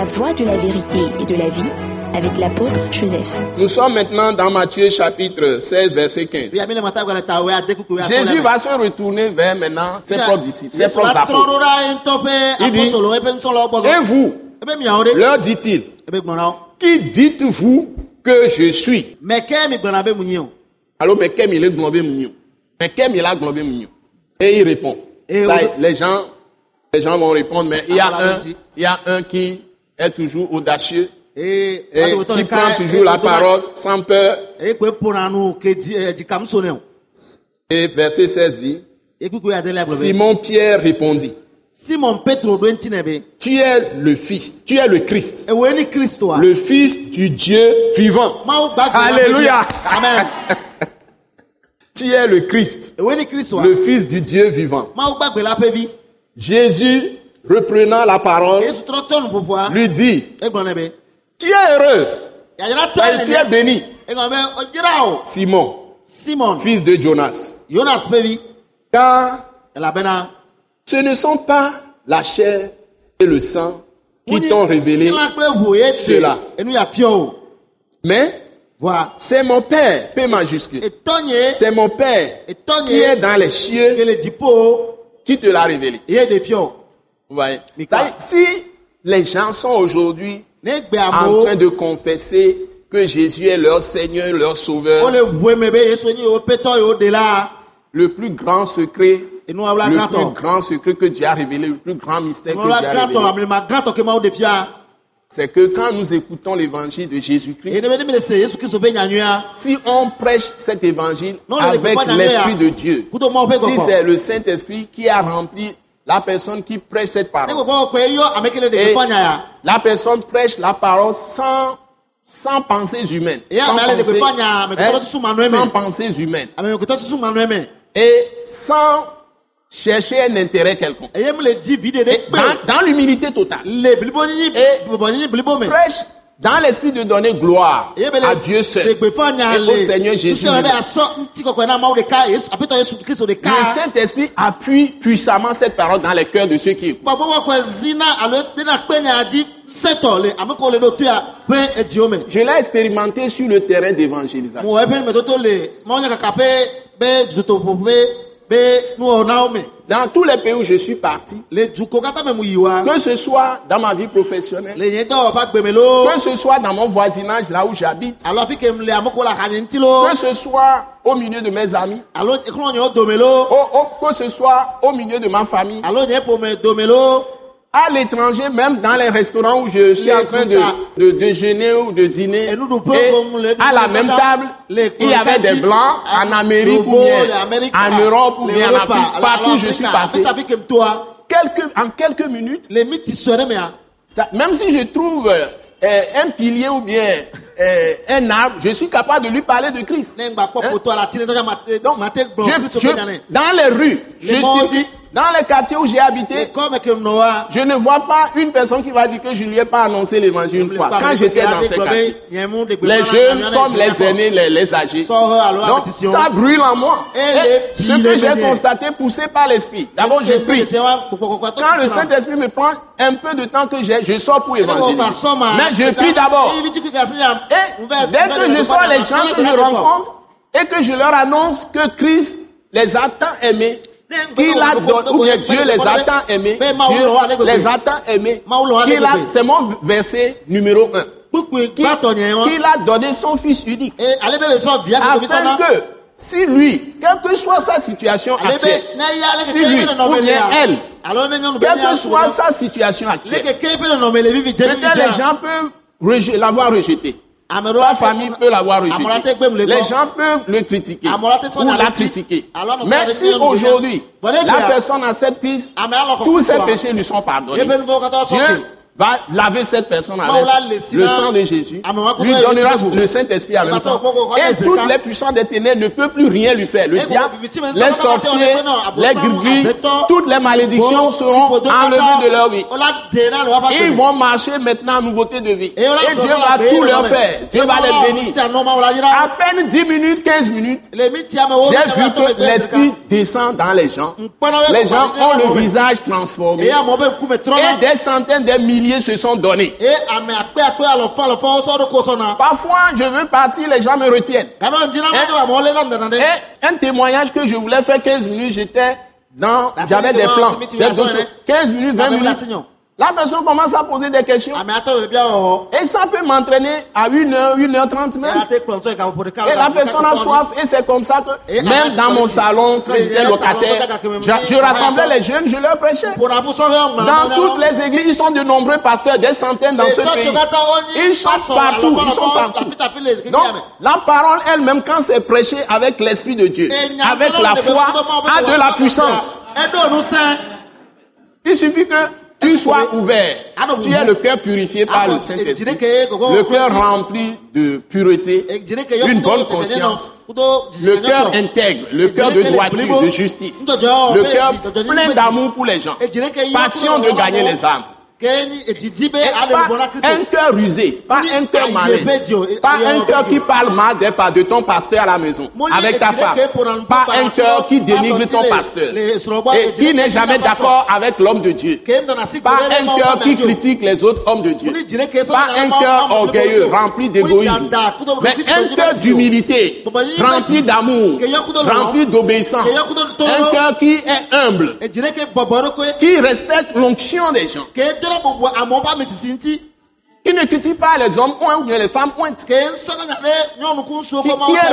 La voie de la vérité et de la vie avec l'apôtre Joseph. Nous sommes maintenant dans Matthieu chapitre 16, verset 15. Ya mine mata gwala ta we ade kuku ya Jésus va se retourner vers maintenant ses propres disciples, ses propres apôtres. Il dit, zɔ. Et vous, ɖe. leur dit-il, wo. qui dites-vous que je suis? Alors, mais il est globé Mais il a globé Et il répond. Ça, les gens, les gens vont répondre, mais il y a Ah, un, il y a un qui est toujours audacieux et qui prend toujours la parole sans peur. Et verset 16 dit. Simon Pierre répondit, Simon tu es le fils, tu es le Christ, le fils du Dieu vivant. Alléluia. Amen. Tu es le Christ, le fils du Dieu vivant. Jésus, reprenant la parole, lui dit, tu es heureux et tu es béni. Simon, Simon. fils de Jonas. Jonas. Car ce ne sont pas la chair et le sang qui t'ont révélé, cela. mais c'est mon Père, P majuscule. C'est mon Père qui est dans les cieux qui te l'a révélé. Voyez Si les gens sont aujourd'hui en train de confesser que Jésus est leur Seigneur, leur Sauveur, ɖe la. le plus grand secret, le plus grand secret que Dieu a révélé, le plus grand mystère que Dieu a révélé, c'est que quand nous écoutons l'évangile de Jésus-Christ, nyanyuia. si on prêche cet évangile avec l'Esprit nyanyuia. de Dieu, si c'est le Saint-Esprit qui a rempli la personne qui prêche cette parole, et la personne prêche la parole sans, sans pensées humaines, sans, pensées- hein, sans pensées humaines. Et sans chercher un intérêt quelconque. Et dans, l'humilité totale, Et- prêche dans l'esprit de donner gloire à Dieu seul et au Seigneur Jésus. Le. Saint-Esprit appuie puissamment cette parole dans les cœurs de ceux qui écoutent. Je l'ai expérimenté sur le terrain d'évangélisation. Dans tous les pays où je suis parti, que ce soit dans ma vie professionnelle, que ce soit dans mon voisinage là où j'habite, que ce soit au milieu de mes amis, au- au- que ce soit au milieu de ma famille, à l'étranger, même dans les restaurants où je suis en train de, de déjeuner ou de dîner, Et à la même table, il y avait des blancs en Amérique ou bien en Europe ou bien en Afrique, partout où je suis passé. Quelques, en quelques minutes, hein. ça- même si je trouve euh, un pilier ou bien euh, un arbre, je suis capable de lui parler de Christ. mate Donc, je, je- dans les rues, je suis dans les quartiers où j'ai habité, je ne vois pas une personne qui va dire que je ne lui ai pas annoncé l'évangile une fois. Quand j'étais dans ces quartiers, les jeunes comme les aînés, les, les âgés. Donc, ça brûle en moi. Et Et les ce que j'ai constaté, poussé par l'Esprit. D'abord, je prie. Quand le Saint-Esprit me prend un peu de temps que j'ai, je sors pour évangéliser. Mais je prie d'abord. Et dès que je sors les gens que je rencontre et que je leur annonce que Christ les a tant aimés, qu'il a donné, ou bien Dieu les a tant aimés, Dieu les a tant aimés, qu'il a, c'est mon verset numéro un, qu'il qu'il a donné? son Fils unique, afin que si lui, quelle que soit sa situation actuelle, si lui ou bien elle, quelle que soit sa situation actuelle, peut-être les gens peuvent l'avoir rejeté. Sa famille peut l'avoir rejeté. Les gens peuvent le critiquer ou la critiquer. Mais si aujourd'hui, la personne a cette crise, tous ses péchés lui sont pardonnés. Dieu va laver cette personne avec le sang de Jésus, lui donnera le Saint-Esprit en même temps. Et toutes les puissances des ténèbres ne peuvent plus rien lui faire. Le diable, les sorciers, les gris toutes les malédictions seront enlevées de leur vie. Ils vont marcher maintenant en nouveauté de vie. Et Dieu va tout leur faire. Dieu va les bénir. À peine 10 minutes, 15 minutes, j'ai vu que l'Esprit descend dans les gens. Les gens ont le visage transformé. Et des centaines, des milliers se sont donnés. Parfois, je veux partir, les gens me retiennent. Et un témoignage que je voulais faire 15 minutes, j'étais dans, j'avais des plans. 15 minutes, 20 minutes. La personne commence à poser des questions. Ah, oh. Et ça peut m'entraîner à 1h, 1h30 même. Et la personne a soif. Et c'est comme ça que, même dans mon salon, j'étais locataire, je, rassemblais les jeunes, je leur prêchais. Dans toutes les églises, ils sont de nombreux pasteurs, des centaines dans ce pays. Ils sont partout. Ils sont partout. Donc, la parole elle-même, quand c'est prêché avec l'Esprit de Dieu, avec la foi, a de la puissance. Il suffit que tu sois ouvert. Tu as le cœur purifié par le Saint-Esprit. Le cœur rempli de pureté, d'une bonne conscience. Le cœur intègre, le cœur de droiture, de justice. Le cœur plein d'amour pour les gens. Passion de gagner les âmes un cœur rusé, pas un cœur malin, pas un cœur qui parle mal de ton pasteur à la maison, avec ta femme, pas un cœur qui dénigre ton pasteur et qui n'est jamais d'accord avec l'homme de Dieu, pas un cœur qui critique les autres hommes de Dieu, pas un cœur orgueilleux, rempli d'égoïsme, mais un cœur d'humilité, rempli d'amour, rempli d'obéissance, un cœur qui est humble, qui respecte l'onction des gens qui ne critique pas les hommes ou bien les femmes qui, est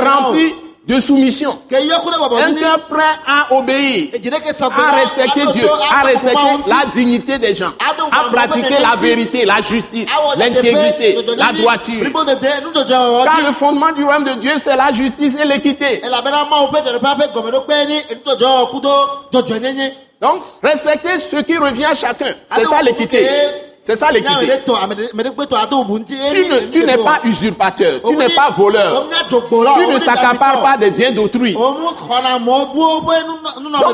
rempli de soumission. Un cœur prêt à obéir, à respecter Dieu, à respecter la dignité des gens, à pratiquer la vérité, la justice, l'intégrité, la droiture. Car le fondement du royaume de Dieu, c'est la justice et l'équité. Donc, respecter ce qui revient à chacun. C'est ça l'équité. C'est ça l'équité. Tu n'es pas usurpateur, tu n'es pas voleur, tu ne s'accapares pas des biens d'autrui. Donc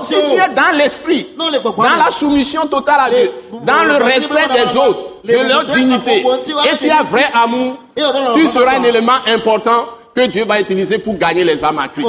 si tu es dans l'esprit, dans la soumission totale à Dieu, dans le respect des autres, de leur dignité, et tu as vrai amour, tu seras un élément important que Dieu va utiliser pour gagner les âmes à Christ.